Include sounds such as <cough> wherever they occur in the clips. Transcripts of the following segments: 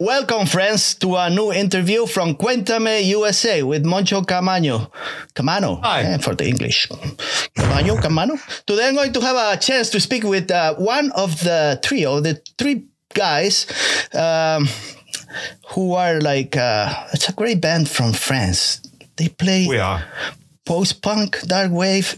Welcome, friends, to a new interview from Cuéntame USA with Moncho Camaño. Camano, Hi. eh, for the English. Camaño, Camano. Today I'm going to have a chance to speak with uh, one of the trio, the three guys um, who are like, uh, it's a great band from France. They play We are. Post punk, dark wave.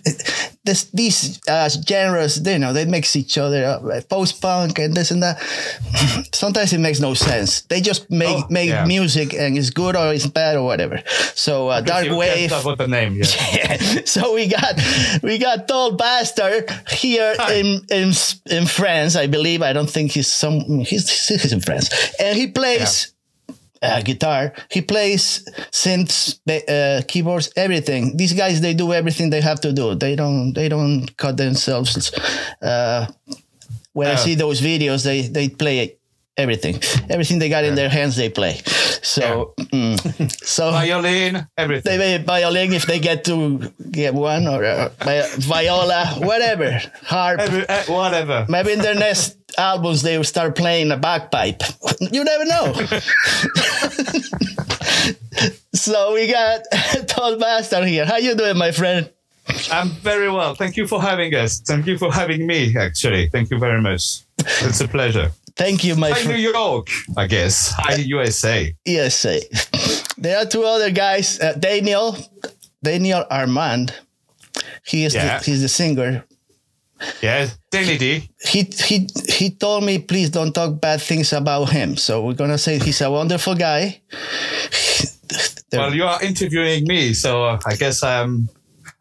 This, these uh, genres, you know, they mix each other up. Post punk and this and that. <clears throat> Sometimes it makes no sense. They just make Oh, make yeah. music and it's good or it's bad or whatever. So uh, dark wave. can't with the name. <laughs> Yeah. so we got we got Tall Bastard here Hi. in in in France, I believe. I don't think he's some he's he's in France, and he plays. Uh, guitar. He plays synths, uh, keyboards, everything. These guys, they do everything they have to do. They don't, they don't cut themselves. Uh, when I see those videos, they they play everything. Everything they got in their hands, they play. So, mm. <laughs> so Violin, everything. they play violin if they get to get one or uh, viola, whatever, harp. Every, eh, whatever. Maybe in their next albums they will start playing a bagpipe. <laughs> You never know. <laughs> so we got Tall Bastard here. How you doing, my friend? I'm very well. Thank you for having us. Thank you for having me, actually. Thank you very much. It's a pleasure. Thank you, my Hi, New. York, I guess. Hi, USA. Yes, eh. there are two other guys. Uh, Daniel, Daniel Armand. He is Yeah. the, he's the singer. Yeah, Danny D. he he he told me please don't talk bad things about him. So we're gonna say he's a wonderful guy. <laughs> Well, you are interviewing me, so I guess I'm.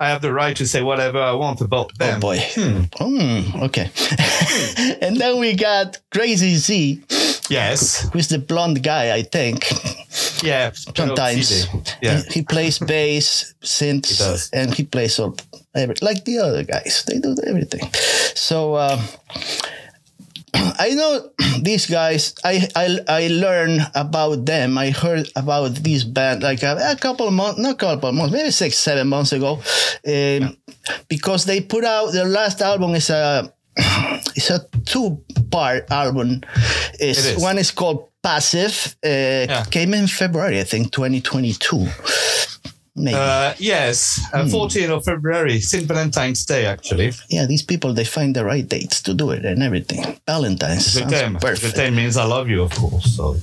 I have the right to say whatever I want about them. oh boy. Hmm, okay. <laughs> and then we got Crazy Z, Yes. who's the blonde guy, I think. Yeah. Sometimes Yeah. he, he plays <laughs> bass, synths, He and he plays all every, like the other guys. They do everything. So uh, I know <clears throat> these guys. I, I I learned about them. I heard about this band like a, a couple of months, not a couple of months, maybe six, seven months ago, um, because they put out their last album is a <clears throat> it's a two part album. It's, It is. One is called Passive. Uh, Came in February, I think, 2022. Maybe. Uh, yes, uh, 14th of February, St. Valentine's Day, actually. yeah, these people they find the right dates to do it and everything. Valentine's The sounds theme. The perfect. theme means I love you, of course. So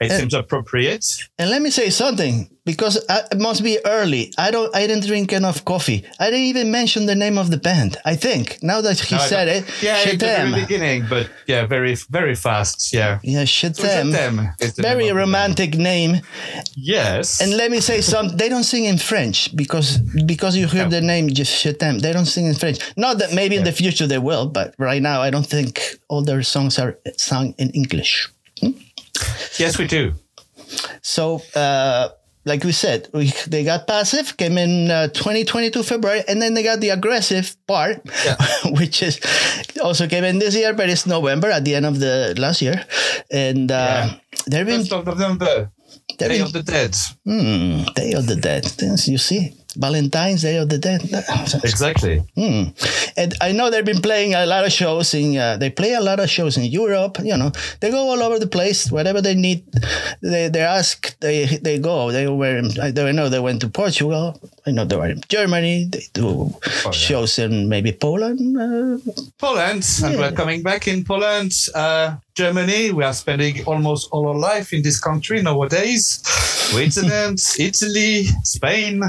it uh, seems appropriate. And let me say something because I, it must be early. I don't. I didn't drink enough coffee. I didn't even mention the name of the band. I think now that he No, said it, Yeah, at the very beginning, but yeah, very, very fast. Yeah. Yeah, So Je t'aime. Shetem is the name Very the romantic name. Yes. And let me say something. They don't sing in French because because you hear No. the name just Je t'aime. They don't sing in French. Not that maybe in the future they will, but right now I don't think all their songs are sung in English. yes, we do. So, uh, like we said, we, they got passive, came in uh, 2022 February, and then they got the aggressive part, Yeah. <laughs> which is also came in this year, but it's November at the end of the last year, and uh, Yeah. they've been First of November, Day been of the Dead. hmm, Day of the Dead. You see, Valentine's Day of the Dead. Exactly. Hmm. And I know they've been playing a lot of shows in. Uh, they play a lot of shows in Europe. You know, they go all over the place. Whatever they need, they they ask. They they go. They were. In, I don't know. They went to Portugal. I know they were in Germany. They do Oh, yeah. shows in maybe Poland. Uh, Poland, and we're coming back in Poland. Uh, Germany, we are spending almost all our life in this country nowadays. Switzerland, <laughs> Italy, Spain,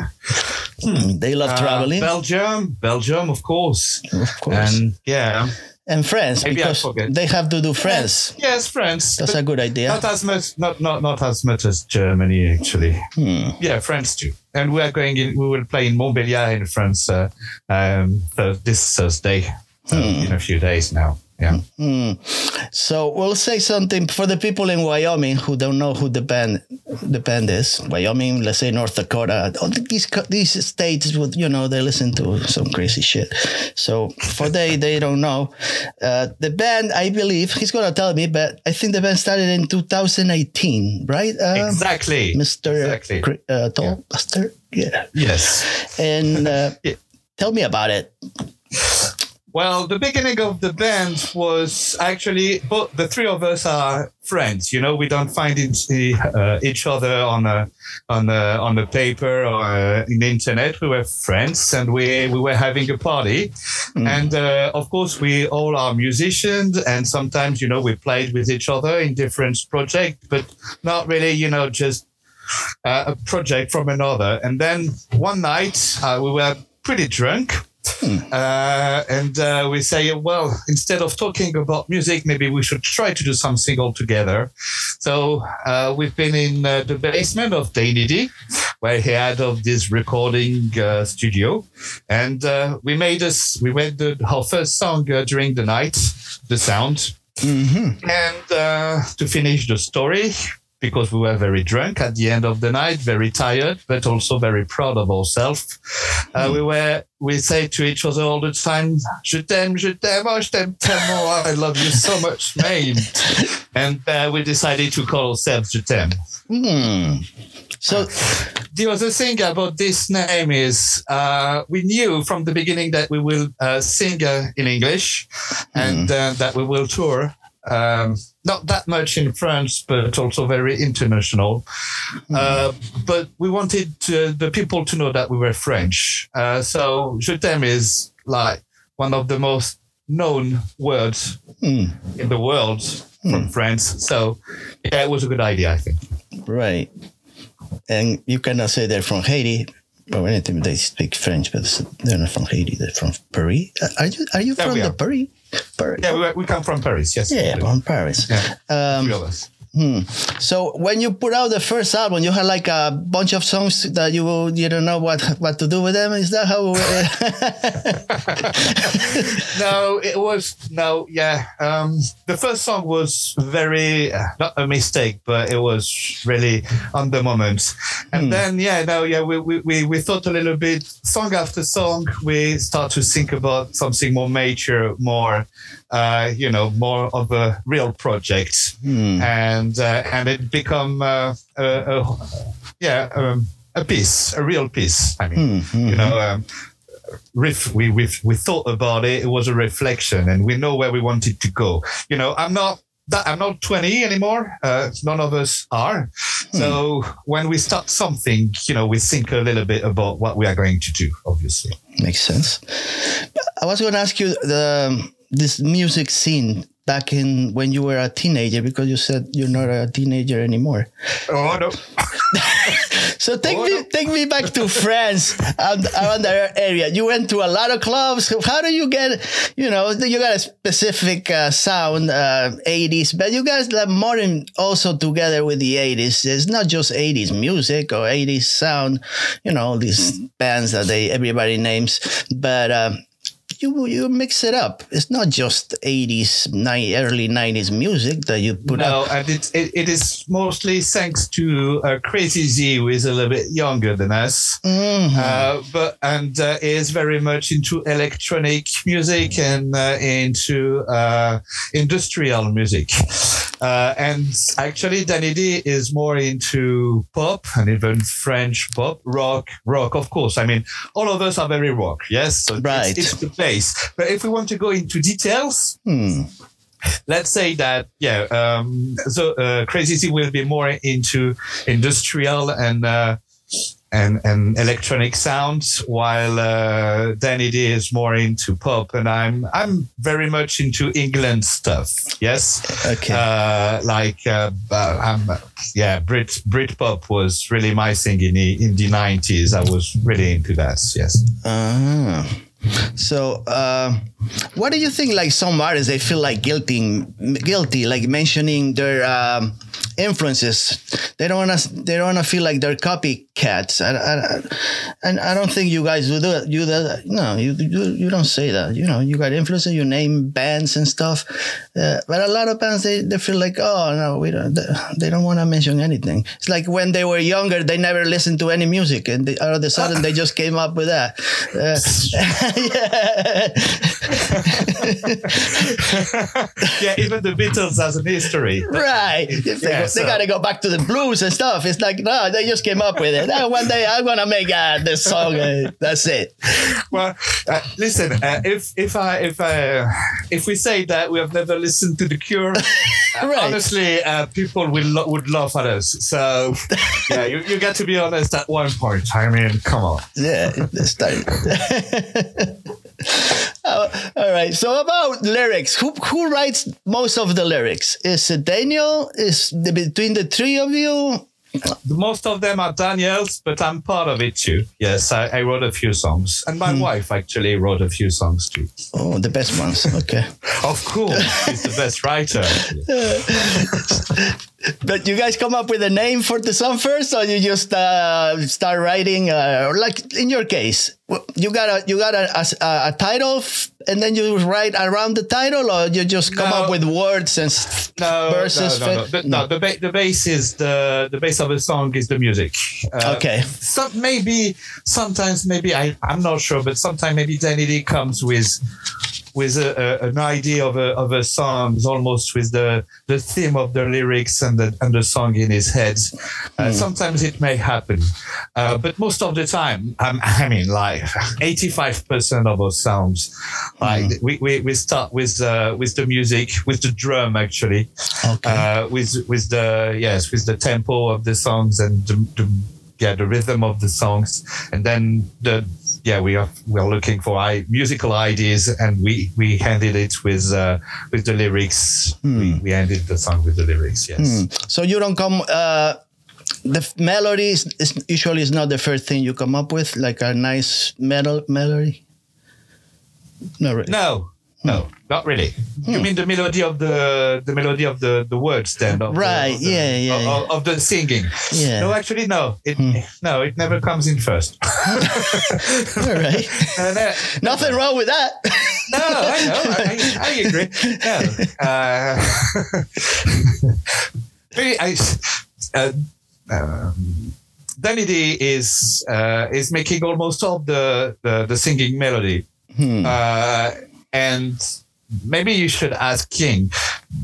they love uh, traveling, Belgium, Belgium, of course. of course, and, yeah. And France Maybe because they have to do France. yes, France. That's a good idea. Not as much, not not not as much as Germany actually. Hmm. Yeah, France too. And we are going in. We will play in Montbéliard in France uh, um, th- this Thursday uh, in a few days now. Yeah. Hmm. So we'll say something for the people in Wyoming who don't know who the band the band is. Wyoming, let's say North Dakota, all these these states, would you know, they listen to some crazy shit. So for they they don't know, uh, the band I believe he's gonna tell me, but I think the band started in 2018, right? Uh, Exactly. Mr. Exactly. Uh, Tall Bastard, yeah. Yes. And uh, <laughs> Yeah. tell me about it. Well, the beginning of the band was actually both the three of us are friends. You know, we don't find it, uh, each other on a on a, on the paper or uh, in the internet. We were friends, and we we were having a party, mm. and uh, of course we all are musicians, and sometimes you know we played with each other in different projects, but not really, you know, just uh, a project from another. And then one night uh, we were pretty drunk Hmm. Uh, and uh, we say, well, instead of talking about music, maybe we should try to do something all together. So uh, we've been in uh, the basement of Danny D, where he had of this recording uh, studio, and uh, we made us. We made the, our first song during the night, the sound. Mm-hmm. And to finish the story, because we were very drunk at the end of the night, very tired, but also very proud of ourselves. Uh, mm. We were, we say to each other all the time, je t'aime, je t'aime, oh, je t'aime tellement, I love you so much, mate. <laughs> and uh, we decided to call ourselves je t'aime. Mm. So the other thing about this name is uh, we knew from the beginning that we will uh, sing uh, in English and mm. that we will tour um, not that much in France, but also very international. Mm. Uh, but we wanted to, the people to know that we were French. Uh, so Je t'aime is like one of the most known words mm. in the world mm. from France. So yeah, it was a good idea, I think. Right. And you cannot say they're from Haiti. Well, anything they speak French, but they're not from Haiti. They're from Paris. Are you? Are you from the Paris? Paris. Yeah, we, we come from Paris. Yes. Yeah, from Paris. Yeah. Um, Three of us. Hmm. So when you put out the first album, you had like a bunch of songs that you you don't know what what to do with them. Is that how? <laughs> no, it was no. Yeah, um, the first song was very uh, not a mistake, but it was really on the moment. And hmm. then yeah, no, yeah, we, we we thought a little bit song after song. We start to think about something more mature, more uh, you know, more of a real project, hmm. and uh, and it become uh, a, a, yeah um, a piece, a real piece. I mean, mm-hmm. you know. Um, riff we, we we thought about it it was a reflection and we know where we wanted to go you know i'm not that i'm not 20 anymore uh, none of us are hmm. so when we start something you know we think a little bit about what we are going to do obviously makes sense i was going to ask you the this music scene back in when you were a teenager because you said you're not a teenager anymore. Oh no. <laughs> so take oh, me no. take me back to France and around that area. You went to a lot of clubs. How do you get you know you got a specific uh, sound uh, 80s, but you guys like modern also together with the 80s. It's not just 80s music or 80s sound. You know these bands that they everybody names, but. Uh, you you mix it up. It's not just 80s, ni- early 90s music that you put out. no, up. and it, it, it is mostly thanks to uh, Crazy Z, who is a little bit younger than us, mm-hmm. uh, but and uh, is very much into electronic music and uh, into uh, industrial music. Uh, and actually, Danny D is more into pop and even French pop, rock, rock, of course. I mean, all of us are very rock, yes? So right. It's, it's the place. But if we want to go into details, hmm. let's say that, yeah, um, so uh, Crazy will be more into industrial and uh, and, and electronic sounds, while uh, Danny D is more into pop, and I'm I'm very much into England stuff. Yes, okay. Uh, like uh, I'm, yeah, Brit Brit pop was really my thing in the in the nineties. I was really into that. Yes. Uh-huh. So, uh, what do you think? Like some artists, they feel like guilty, guilty, like mentioning their um, influences. They don't want to. They don't want to feel like they're copycats. I, I, and I don't think you guys do that. You that no, you, you you don't say that. You know, you got influences. You name bands and stuff. Uh, but a lot of bands they, they feel like oh no, we don't. They, don't want to mention anything. It's like when they were younger, they never listened to any music, and they, all of a sudden they just came up with that. Uh, <laughs> <laughs> yeah, even the Beatles has an history. right. They, Yeah, they so- got to go back to the blues and stuff. It's like, no, they just came up with it. "Ah, one day I'm going to make uh, this song. Uh, that's it. Well, uh, listen, uh, if if I if I if we say that we have never listened to the Cure, uh, <laughs> Right. honestly, uh, people will lo- would laugh at us. So yeah, you, you got to be honest at one point. I mean, come on. Yeah, it's time. <laughs> Uh, <laughs> all right. So about lyrics, who who writes most of the lyrics? Is it Daniel? Is the, between the three of you? Most of them are Daniel's, but I'm part of it too. Yes, I, I wrote a few songs, and my wife actually wrote a few songs too. Oh, the best ones. Okay. <laughs> Of course, she's the best writer. <laughs> But you guys come up with a name for the song first, or you just uh, start writing? Uh, like in your case, you got a you got a, a, a title, and then you write around the title, or you just come No. up with words and No, verses. no, no, no. The, no, the, ba- the bass is the the base of the song is the music. Uh, Okay. Some maybe sometimes maybe I I'm not sure, but sometimes maybe Danny comes with with a, a, an idea of a of a song, almost with the the theme of the lyrics and the and the song in his head. Uh, Sometimes it may happen, uh, but most of the time, um, <laughs> I mean, like eighty five percent of our sounds, like we, we, we start with uh, with the music, with the drum actually, Okay. uh, with with the yes, with the tempo of the songs and the, the yeah the rhythm of the songs, and then the yeah we are we are looking for I, musical ideas, and we we handed it with uh, with the lyrics. We, we ended the song with the lyrics. Yes. Hmm. So you don't come. Uh, the melody is, is usually is not the first thing you come up with, like a nice metal melody. No, really. No. No, not really. You mean the melody of the the melody of the the words then? Of the- Right, of the- yeah, yeah, Of, yeah. of the singing. Yeah. No, actually, no. It no, it never comes in first. <laughs> All right. No, no, Nothing wrong with that. No, I know. I, I, agree. No. Uh, <laughs> I, uh, um, Danny D is uh, is making almost all the, the, the singing melody. Uh, and maybe you should ask King,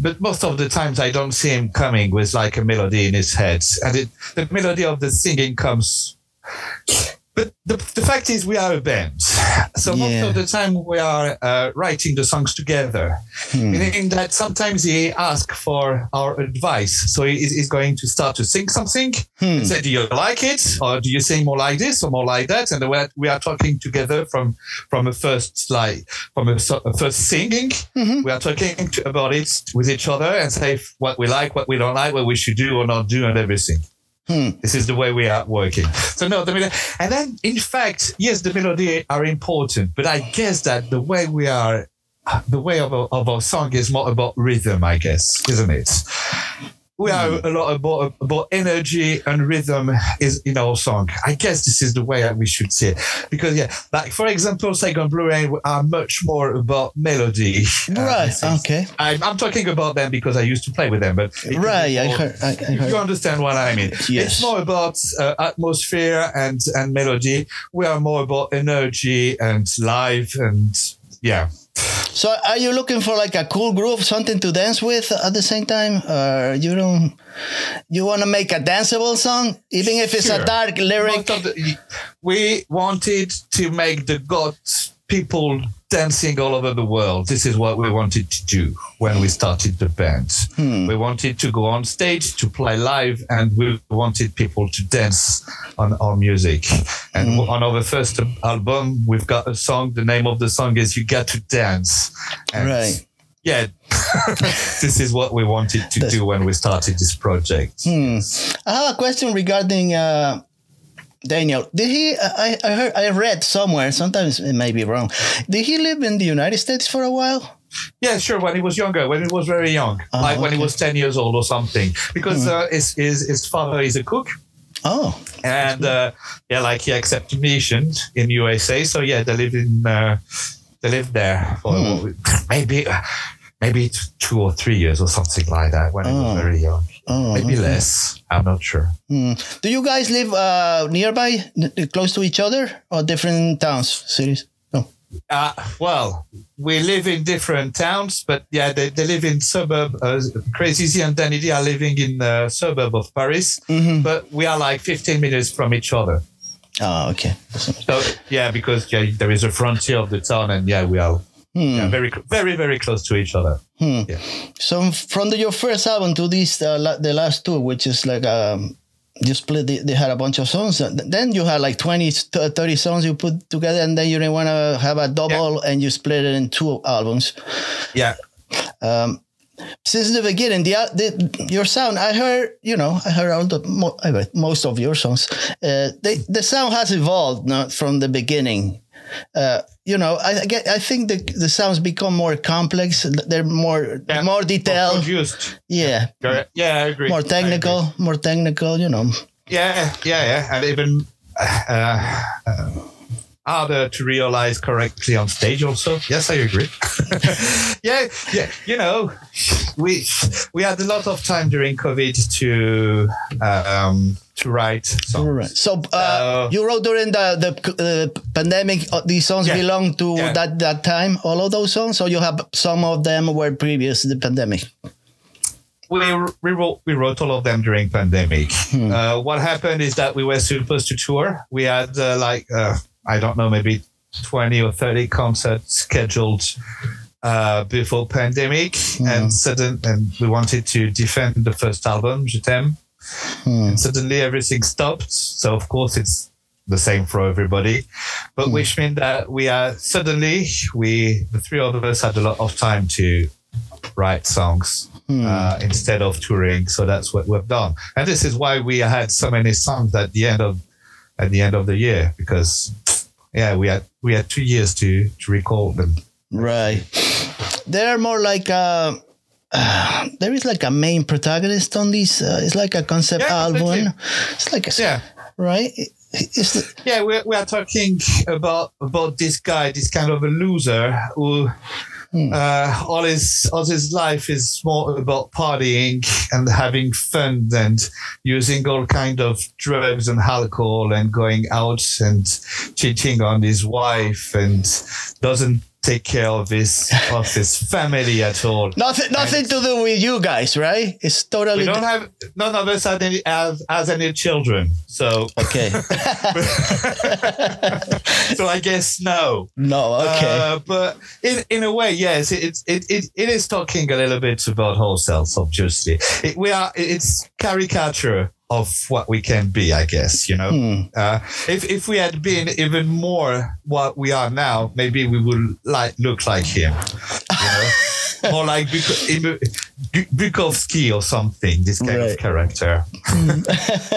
but most of the times I don't see him coming with like a melody in his head. And it, the melody of the singing comes but the, the fact is, we are a band. So most of the time, we are uh, writing the songs together. Hmm. Meaning that sometimes he asks for our advice. So he is he's going to start to sing something hmm. and say, Do you like it? Or do you sing more like this or more like that? And we are, talking together from from a first like from a, a first singing. Mm-hmm. We are talking to, about it with each other and say what we like, what we don't like, what we should do or not do, and everything. Hmm. This is the way we are working. So no, the melody, and then in fact, yes, the melody are important, but I guess that the way we are, the way of of our song is more about rhythm, I guess, isn't it? We are a lot about, about energy and rhythm is in our song. I guess this is the way we should see it. Because yeah, like for example, Saigon Blue Rain are much more about melody. Uh, Right, things. okay. I'm, I'm talking about them because I used to play with them, but Right, I more- heard. I, I you understand what I mean. Yes. It's more about uh, atmosphere and, and melody. We are more about energy and live and yeah. So, are you looking for like a cool groove, something to dance with at the same time, or you don't? You want to make a danceable song, even if it's a dark lyric? The, we wanted to make the God people dancing all over the world. This is what we wanted to do when we started the band. Hmm. We wanted to go on stage to play live, and we wanted people to dance on our music. And hmm. on our first album, we've got a song. The name of the song is "You Got to Dance." And Right. Yeah, <laughs> this is what we wanted to do when we started this project. Hmm. I have a question regarding uh, Daniel. Did he? I, I heard. I read somewhere. Sometimes it may be wrong. Did he live in the United States for a while? Yeah, sure. When he was younger, when he was very young, Oh, like when he was ten years old or something, because uh, his, his his father is a cook, Oh, and uh, yeah, like he accepted mission in USA. So yeah, they live in uh, they lived there for maybe maybe two or three years or something like that when he Oh. was very young. Oh. Maybe less. I'm not sure. Do you guys live uh, nearby, close to each other, or different towns, cities? No. Uh, well, we live in different towns, but yeah, they, they live in suburb. Uh, Crazy and Danny D are living in the suburb of Paris, Mm-hmm. but we are like 15 minutes from each other. Oh, okay. So yeah, because yeah, there is a frontier of the town, and yeah, we are Hmm. yeah, very, very, very close to each other. Yeah. So from the, your first album to this, uh, la- the last two, which is like um, you split, the, they had a bunch of songs. Uh, Then you had like 20, 30 songs you put together, and then you didn't want to have a double, and you split it in two albums. Yeah, Um, Since the beginning, the, the your sound, I heard, you know, I heard all the mo- most of your songs. Uh, they, the sound has evolved not from the beginning. Uh, you know, I, I get, I think the the sounds become more complex. They're more yeah. more detailed. produced. Yeah, Correct. Yeah, I agree. more I agree. technical, more technical. You know. Yeah, yeah, yeah, and even uh, uh, harder to realize correctly on stage. Also, yes, I agree. <laughs> yeah, yeah. You know, we we had a lot of time during COVID to um, to write songs. Right. So uh, Uh, you wrote during the the uh, pandemic. Uh, these songs Yeah. belong to Yeah. that that time. All of those songs. So you have some of them were previous to the pandemic. we we wrote we wrote all of them during pandemic. Uh, what happened is that we were supposed to tour. We had uh, like uh, I don't know maybe twenty or thirty concerts scheduled uh, before pandemic, and sudden and we wanted to defend the first album, Je t'aime. And suddenly everything stopped. So of course it's the same for everybody, but which meant that we are suddenly we the three of us had a lot of time to write songs uh, instead of touring. So that's what we've done, and this is why we had so many songs at the end of at the end of the year because yeah, we had we had two years to to record them. Right. They're more like uh, uh, <sighs> there is like a main protagonist on this. Uh, it's like a concept Yeah, album. It's like a Yeah. right. It- the, Yeah, we we are talking about about this guy, this kind of a loser who uh, all his all his life is more about partying and having fun and using all kind of drugs and alcohol and going out and cheating on his wife and doesn't take care of his of his family at all. nothing. Nothing to do with you guys, right? It's totally We don't have none of us had any has, has any children, so okay. <laughs> <laughs> so I guess no. no, okay. Uh, but in in a way, yes, it, it it it is talking a little bit about ourselves. Obviously, it, we are. It's caricature of what we can be, I guess. You know, uh, if if we had been even more what we are now, maybe we would like look like him. You know, <laughs> more like Buk- Bukowski or something. This kind Right. of character,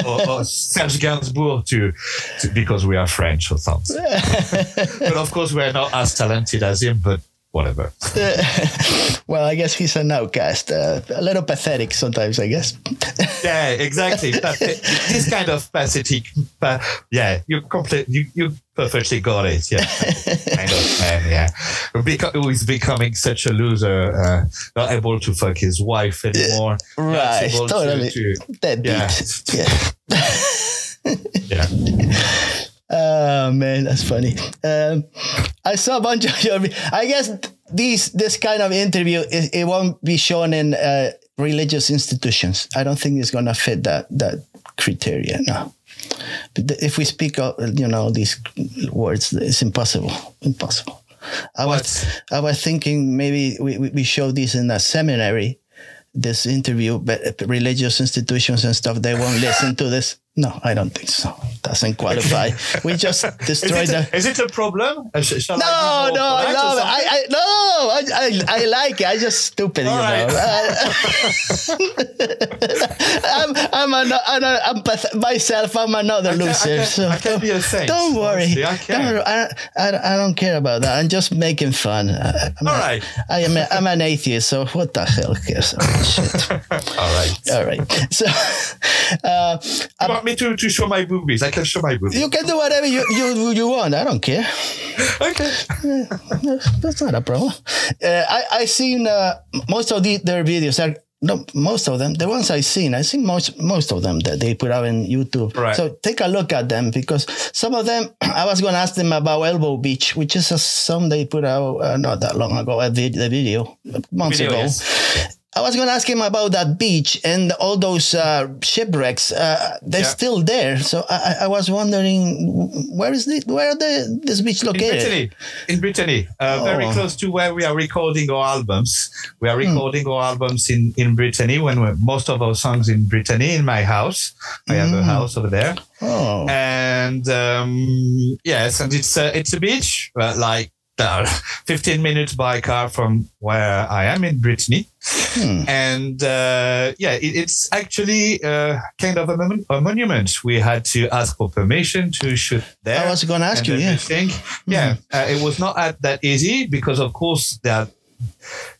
or, or Serge Gainsbourg to, to because we are French or something <laughs> but of course we're not as talented as him but whatever <laughs> well, I guess he's an outcast. Uh, a little pathetic sometimes, I guess. <laughs> yeah exactly this kind of pathetic but yeah you complete you, you perfectly got it yeah <laughs> kind of man yeah Beca- who is becoming such a loser uh, not able to fuck his wife anymore Right, able to- totally. to, Deadbeat. yeah Yeah. Oh man, that's funny. Um, I saw a bunch of your. I guess these this kind of interview it, it won't be shown in uh, religious institutions. I don't think it's gonna fit that that criteria. No, but if we speak, of, you know, these words, it's impossible. Impossible. I was I was thinking maybe we, we we show this in a seminary, this interview, but religious institutions and stuff they won't listen to this. No, I don't think so. Doesn't qualify. we just <laughs> destroyed the. is it a problem Uh, shall No, I no, I love it. I, I no, I, I, I like it. I just stupid, All you right. know. <laughs> I'm, I'm, an, I'm, I'm myself. I'm another I loser. can- so I can be a saint, Don't worry. honestly. Don't, I, I, I don't care about that. I'm just making fun. I, I'm All a- right. I am. A, I'm an atheist. So what the hell cares? <laughs> Shit. all right All right. So uh, want me to, to show my boobies I can show my boobies you can do whatever you, you you want. I don't care. okay That's not a problem. Uh, I I seen uh, most of the, their videos are no, most of them, the ones I've seen, I've seen most most of them that they put out on YouTube. Right. So take a look at them because some of them, <clears throat> I was going to ask them about Elbow Beach, which is a song they put out uh, not that long ago, a vid- the video, months Video, ago. yes. I was going to ask him about that beach and all those uh, shipwrecks. Uh, they're Yeah. still there. So I, I- was wondering, where is the, where are the, this beach located? In? Brittany, in Brittany, uh, very Oh. close to where we are recording our albums. We Hmm. are recording our albums in, in Brittany when most of our songs in Brittany in my house. I have a Hmm. house over there. Oh, and um, yes, and it's a, it's a beach, uh, like uh, 15 minutes by car from where I am in Brittany. Hmm. And uh, yeah, it, it's actually uh, kind of a, mon- a monument. We had to ask for permission to shoot there. I was going to ask you, yeah. everything. Yeah, uh, it was not that easy because, of course, that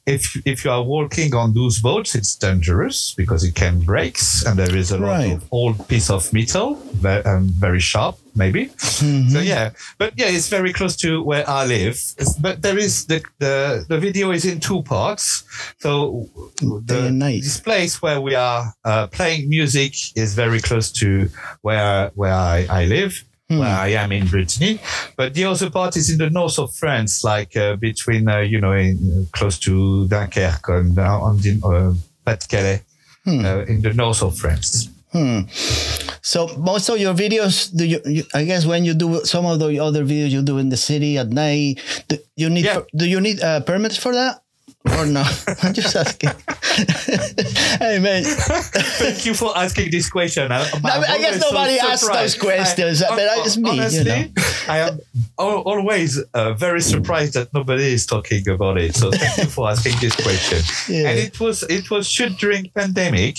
if if you are working on those boats, it's dangerous because it can break, and there is a lot Right. of old piece of metal, ve- um, very sharp, maybe. Mm-hmm. So yeah, but yeah, it's very close to where I live. It's- but there is the, the the video is in two parts. So the, this place where we are uh, playing music is very close to where where I, I live. Hmm. Where I am in Brittany, but the other part is in the north of France, like uh, between uh, you know in, uh, close to Dunkerque and uh, on the uh, Pas-de-Calais, Hmm. uh, in the north of France. So most of your videos, do you, you? I guess when you do some of the other videos you do in the city at night, do you need Yeah. do you need uh, permits for that or no? <laughs> I'm just asking. <laughs> hey man, Thank you for asking this question. I, I mean, I guess nobody asks those questions, but it's me, you Honestly, know. I am always uh, very surprised that nobody is talking about it. So thank you for asking this question. <laughs> Yeah. And it was it was shoot during pandemic.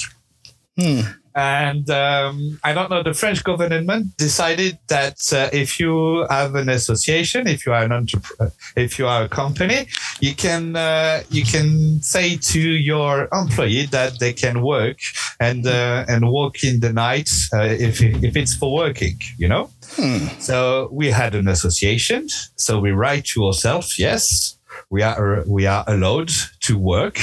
Hmm. And um, I don't know, the French government decided that uh, if you have an association, if you are an entrepreneur, if you are a company, you can uh, you can say to your employee that they can work and uh, and work in the night uh, if if it's for working, you know. So we had an association. So we write to ourselves, yes, we are we are allowed to work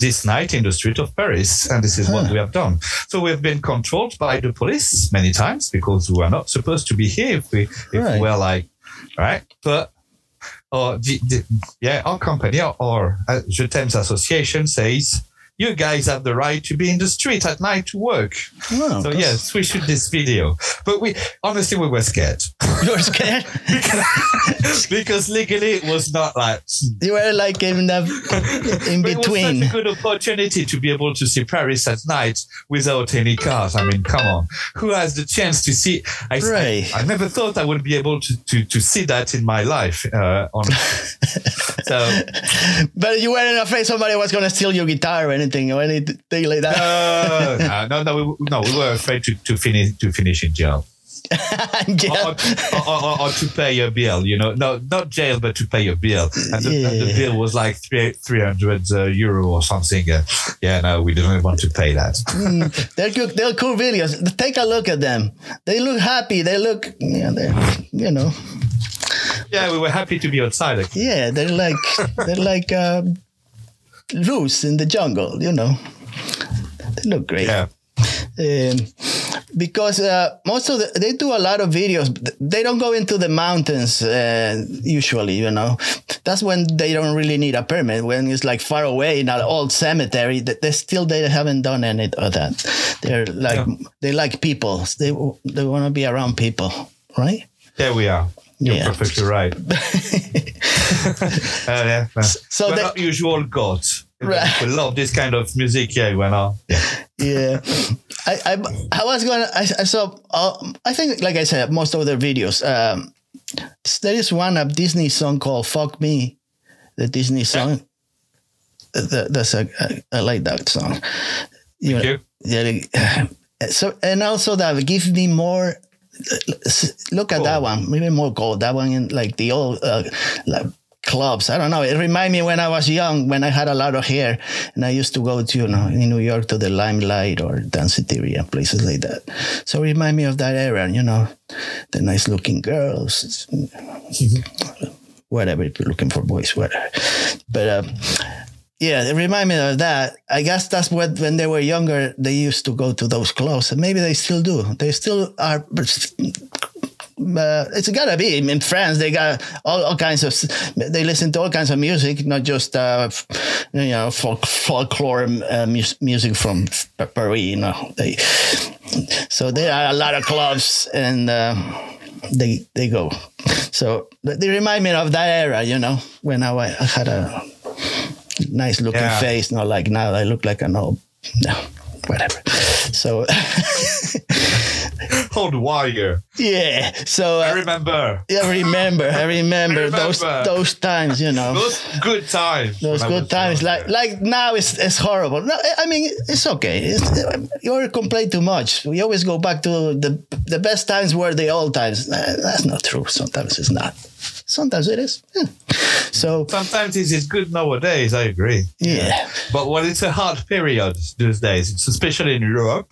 this night in the street of Paris, and this is what we have done. So we have been controlled by the police many times because we are not supposed to be here if we if Right. we're like right, but. Or the, the, yeah, our company or, or uh, Je T'aime's association says you guys have the right to be in the street at night to work. Oh, so that's- yes, we shoot this video, but we honestly we were scared You were scared. <laughs> because legally it was not like You were like in the in between. It was such a good opportunity to be able to see Paris at night without any cars. I mean, come on, who has the chance to see? I, Right. I, I never thought I would be able to to, to see that in my life. Uh, on <laughs> so But you weren't afraid somebody was gonna steal your guitar or anything or anything like that. <laughs> no, no, no, we, no, we were afraid to, to finish to finish in jail. <laughs> yeah. or, or, or, or to pay your bill, you know, no, not jail, but to pay your bill. And the, and the bill was like three, 300 uh, euro or something. Uh, yeah, no, we didn't want to pay that. <laughs> They're good. They're cool videos. Take a look at them. They look happy. They look, yeah, they're, you know, yeah, we were happy to be outside. Yeah, they're like, they're like uh, loose in the jungle. You know, they look great. yeah. Um, because uh, most of the, they do a lot of videos. They don't go into the mountains uh, usually. You know, that's when they don't really need a permit. When it's like far away in an old cemetery, that they still they haven't done any of that. They're like Yeah. they like people. They they want to be around people, right? There we are. You're Yeah. perfectly right. Uh, <laughs> yeah. So we're they- not usual goths. Right. We love this kind of music. Yeah, we're not. Yeah. yeah I, I i was gonna i, I saw uh, i think like i said most of their videos um there is one a disney song called fuck me the disney song That- that's a I, I like that song you Thank know, you. yeah <sighs> so and also that give me more look at that one. Maybe more gold. That one in like the old uh, like clubs. I don't know. It remind me when i was young when i had a lot of hair and i used to go to you know in new york to the limelight or danceteria places like that. So it remind me of that era you know the nice looking girls whatever if you're looking for boys whatever. But um yeah, it remind me of that. I guess that's what when they were younger, they used to go to those clubs, and maybe they still do. They still are. Uh, it's gotta be in France. They got all, all kinds of. They listen to all kinds of music, not just uh, you know folk, folklore uh, mus- music from Paris. You know, they. So there are a lot of clubs, and uh, they they go. So they remind me of that era. You know, when I, I had a nice looking Yeah. face, not like now I look like an old. No, whatever. So <laughs> Old warrior. yeah. So I uh, remember I remember, I remember, <laughs> I those remember. those times, you know, those good times. those good times. Like like now, it's it's horrible. No, I I mean it's okay. It's, you complain too much. We always go back to the the best times were the old times. That's not true. Sometimes it's not. Sometimes it is. Yeah. So Sometimes it is good nowadays. I agree. yeah, But when it's a hard period these days, it's especially in Europe,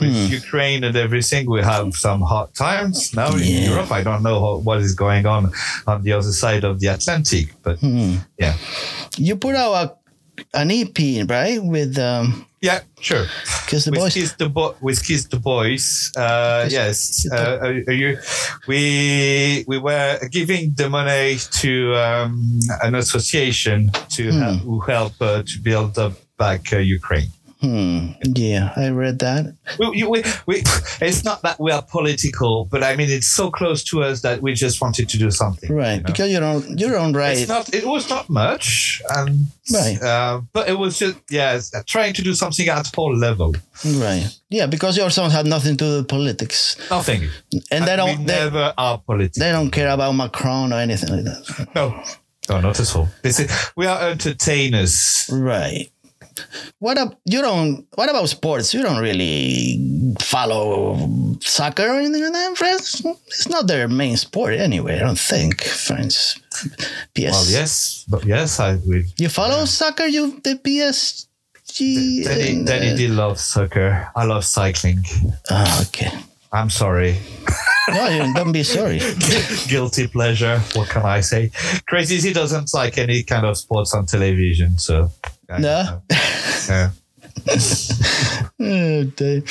with Hmm. Ukraine and everything, we have some hard times now in Europe. I don't know how, what is going on on the other side of the Atlantic, but Hmm. yeah, you put out a, an EP right with um yeah, sure. because the with boys. Kiss the Bo- with Kiss the Boys, uh, Kiss- yes, Kiss uh, are, are you, we we were giving the money to um, an association to Hmm. help, who help uh, to build up back uh, Ukraine. Hmm. Yeah, I read that. We, we, we, it's not that we are political, but I mean it's so close to us that we just wanted to do something. Right, you know? because you don't you don't write. It's not. It was not much, and Right. uh, but it was just yeah, trying to do something at all level. Right. Yeah, because your songs have nothing to do with politics, Nothing. and they don't they, never are political. they don't care about Macron or anything like that. No, no, not at all. This is, we are entertainers. Right. What up? You don't. What about sports? You don't really follow soccer or anything like that in France. It's not their main sport anyway. I don't think France. PS. Well, yes, but yes, I we. You follow soccer? You the PSG. Danny, and, uh, did love soccer. I love cycling. ah, okay. I'm sorry. No, don't be sorry. <laughs> Guilty pleasure. What can I say? Crazy Z doesn't like any kind of sports on television, so. I- No? Yeah. Oh, damn.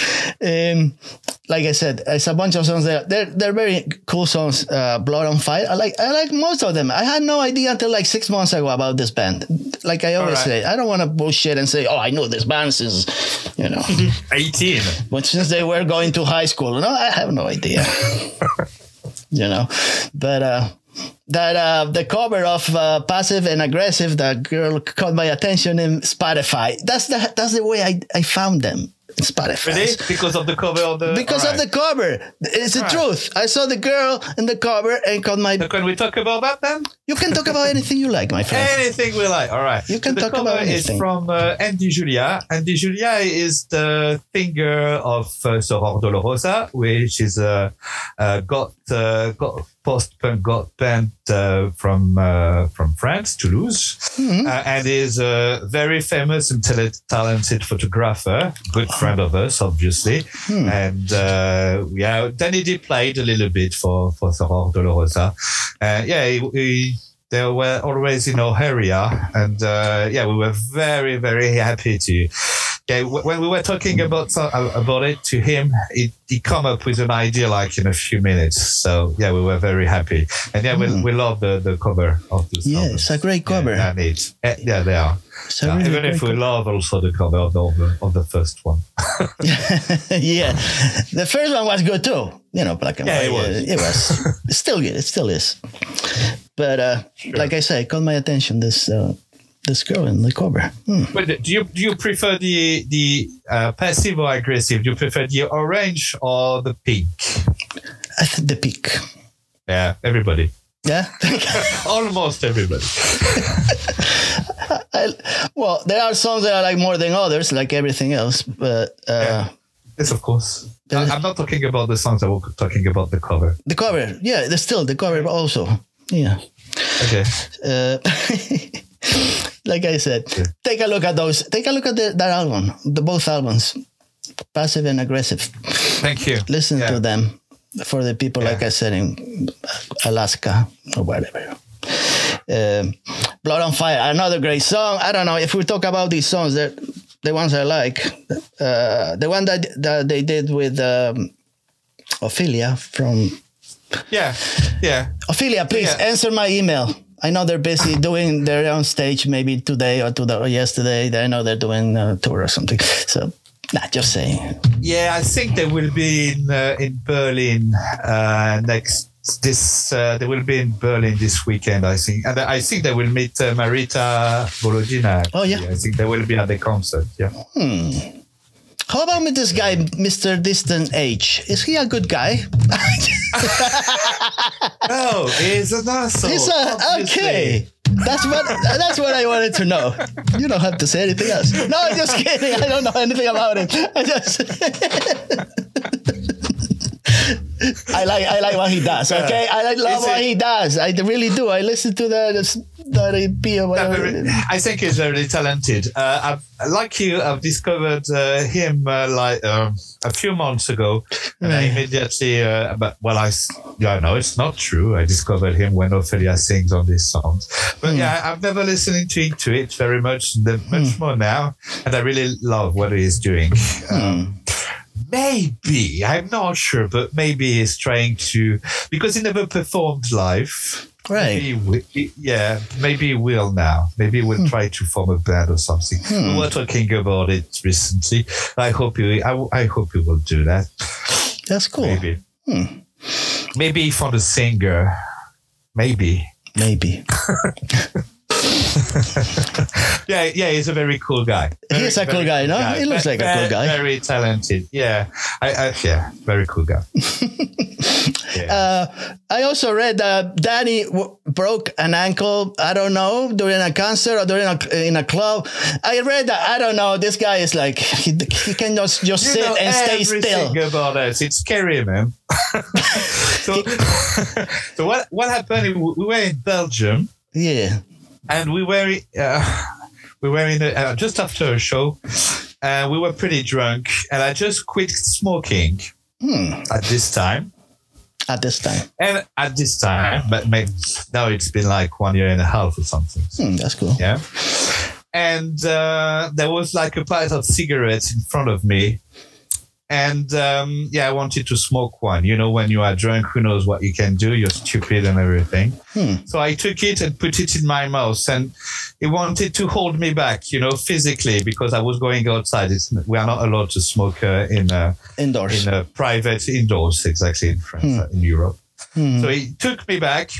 um, like I said, it's a bunch of songs there. They're they're very cool songs. Uh, Blood on Fire. I like I like most of them. I had no idea until like six months ago about this band. Like I always Alright. say, I don't want to bullshit and say, oh, I know this band since, you know, <laughs> 18. but since they were going to high school. No, I have no idea. <laughs> you know, but uh, that uh, the cover of uh, passive and aggressive, that girl caught my attention in Spotify. That's the that's the way I, I found them Spotify. Really? Because of the cover of the. Because of the cover. It's the Alright. truth. I saw the girl in the cover and caught my. So can we talk about that then? You can talk about anything you like, my friend. Anything we like. All right. You can the talk cover about is anything. from uh, Andy Julia. Andy Julia is the singer of uh, Soror Dolorosa, which is a, a goth uh, goth post-punk goth band uh, from uh, from France, Toulouse, Mm-hmm. uh, and is a very famous and tale- talented photographer, good friend of us, obviously. Hmm. And uh, yeah, Danny D played a little bit for for Soror Dolorosa. Uh, yeah, he, he, they were always in our area, and uh, yeah, we were very very happy to. Yeah, when we were talking about uh, about it to him, he, he come up with an idea like in a few minutes. So yeah, we were very happy, and yeah, we, we love the, the cover of this. Hmm. Yeah, album. it's a great cover. Yeah, and it's, eh, yeah, they are. So Yeah, really even if we love also the cover of the of the, first one. <laughs> <laughs> yeah, the first one was good too. You know, black and Yeah, white. it was. It was <laughs> It's still good. It still is. But uh, like I say, it caught my attention. This uh, this girl in the cover. Hmm. But do you do you prefer the the uh, passive or aggressive? Do you prefer the orange or the pink? I think the pink. Yeah, everybody. Yeah. <laughs> Almost everybody. <laughs> I, well, there are songs that I like more than others, like everything else. But uh, Yeah. Yes, of course. I, I'm not talking about the songs. I'm talking about the cover. the cover, yeah, there's still the cover also. Yeah. Okay. Uh, <laughs> like I said, take a look at those. Take a look at the, that album, the both albums, passive and aggressive. Thank you. Listen Yeah. to them for the people, like I said, in Alaska or whatever. Um Blood on Fire, another great song. I don't know if we talk about these songs, that the ones I like. Uh, the one that that they did with um, Ophelia from Yeah, yeah. Ophelia, please Yeah. answer my email. I know they're busy doing their own stage, maybe today or, to or yesterday. I know they're doing a tour or something. So, nah, just saying. Yeah, I think they will be in uh, in Berlin uh, next this. Uh, they will be in Berlin this weekend, I think, and I think they will meet uh, Marita Volodina. Oh, yeah. I think they will be at the concert. Yeah. How about with this guy, Mr. Distant Age? Is he a good guy? <laughs> Oh, he's an asshole. He's a, okay. That's what that's what I wanted to know. You don't have to say anything else. No, I'm just kidding. I don't know anything about him. I just <laughs> I like I like what he does. Okay, I like love what he does. I really do. I listen to the the EP or whatever. I think he's very talented. Uh, I've, like you, I've discovered uh, him uh, like um, a few months ago, and I immediately, uh, but well, I yeah, no, it's not true. I discovered him when Ophelia sings on these songs. But yeah, I've never listened to it, to it very much, much more now, and I really love what he's doing. Um, maybe I'm not sure, but maybe he's trying to because he never performed live. Right. Maybe we, yeah, maybe we will now. Maybe we'll hmm. try to form a band or something. We hmm. were talking about it recently. I hope you. I, I hope you will do that. That's cool. Maybe. Hmm. Maybe for the singer. Maybe. Maybe. <laughs> <laughs> Yeah, yeah, he's a very cool guy. Very, He's a cool very guy, no? He looks like a cool guy. Very talented. Yeah, I, I yeah, very cool guy. <laughs> yeah. Uh, I also read that Danny w- broke an ankle. I don't know during a concert or during a in a club. I read that. I don't know. This guy is like he, he can just just You sit know and stay still. about us. It's scary, man. <laughs> so, so what what happened? We were in Belgium, Yeah. And we were uh, <laughs> we were in a, uh, just after a show. Uh, we were pretty drunk, and I just quit smoking Hmm. at this time. At this time. And at this time, but maybe now it's been like one year and a half or something. Hmm, that's cool. Yeah. And uh, there was like a packet of cigarettes in front of me. And um, yeah, I wanted to smoke one. You know, when you are drunk, who knows what you can do? You're stupid and everything. Hmm. So I took it and put it in my mouth. And it wanted to hold me back, you know, physically, because I was going outside. It's, we are not allowed to smoke uh, in, uh, Indoors. in a private indoors, exactly in France, uh, in Europe. So he took me back,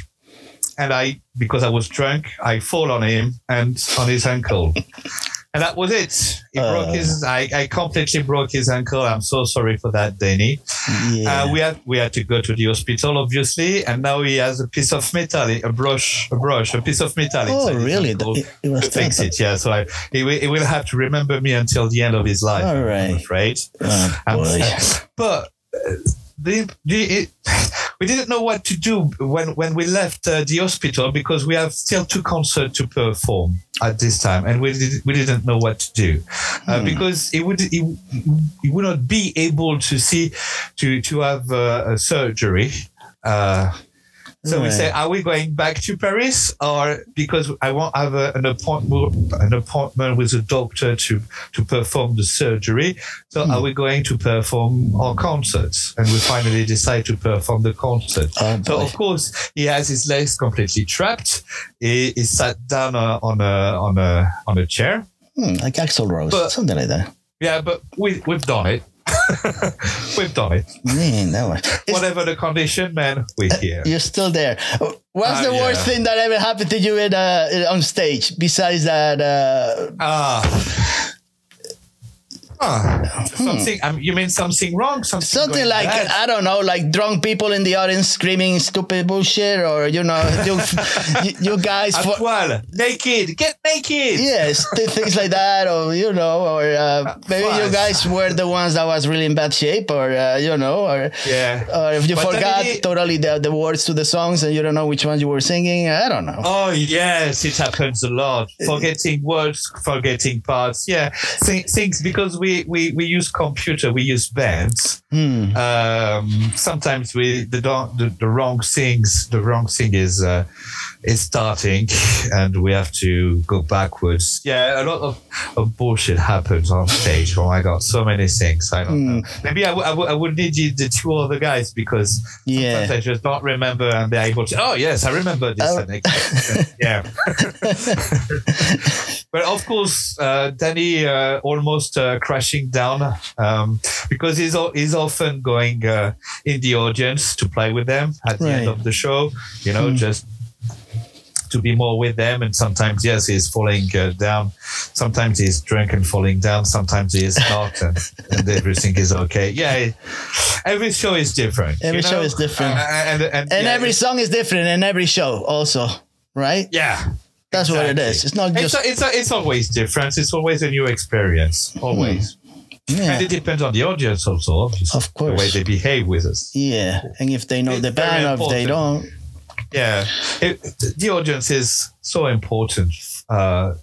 and I, because I was drunk, I fall on him and on his ankle. <laughs> And that was it. He Uh. broke his. I, I completely broke his ankle. I'm so sorry for that, Danny. yeah. Uh, we had we had to go to the hospital, obviously, and now he has a piece of metal, a brush, a brush, a piece of metal. oh, really? It, it was to fix it. Yeah, so I, he, will- he will have to remember me until the end of his life. All I'm right. afraid. Oh, I'm boy. sad. <laughs> But uh, the, the, it, <laughs> we didn't know what to do when, when we left uh, the hospital because we have still two concerts to perform at this time, and we did, we didn't know what to do uh, because it would it, it would not be able to see to to have uh, a surgery. Uh, so we say, are we going back to Paris, or because I won't have a, an appointment, an appointment with a doctor to to perform the surgery? So Hmm. are we going to perform our concerts? And we finally decide to perform the concert. Oh, so of course he has his legs completely trapped. He, he sat down uh, on a on a on a chair. Hmm, like Axl Rose, But- something like that. Yeah, but we we've done it. <laughs> we've done it. Man, that was. Whatever the condition, man, we're here. You're still there. What's Ah, the worst yeah. thing that ever happened to you in, uh, on stage besides that? Uh, Ah. Ah, something. Um, you mean something wrong? Something, something like bad? I don't know, like drunk people in the audience screaming stupid bullshit, or you know, you, <laughs> you, you guys À for poil, naked, get naked. yes, things like that, or you know, or uh, maybe you guys were the ones that was really in bad shape, or uh, you know, or Yeah. or if you But forgot then it- totally the, the words to the songs and you don't know which ones you were singing. I don't know. Oh yes, it happens a lot. Forgetting words, forgetting parts. Yeah, Th- things because we we, we, we use computer, we use bands. Hmm. Um, sometimes we the, the the wrong things the wrong thing is uh, is starting, and we have to go backwards. Yeah, a lot of, of bullshit happens on stage. Oh my god, so many things. I don't know. Maybe I, w- I, w- I would need you, the two other guys because Yeah. I just don't remember, and they're able to. Oh yes, I remember this. Oh. <laughs> yeah. <laughs> but of course, uh, Danny uh, almost uh, crashing down um, because he's o- he's often going uh, in the audience to play with them at the end of the show. You know, just to be more with them. And sometimes, yes, he's falling uh, down. Sometimes he's drunk and falling down. Sometimes he is not, and, and everything is okay. Yeah, every show is different. Every you show is different. Uh, and and, And yeah, every song is different in every show, also, right? yeah. That's what it exactly. is. It's not It's, just it's, it's always different. It's always a new experience. Always. yeah, And it depends on the audience also, obviously. Of course. The way they behave with us. yeah. And if they know It's the band, or if they don't, Yeah. It, the audience is so important uh,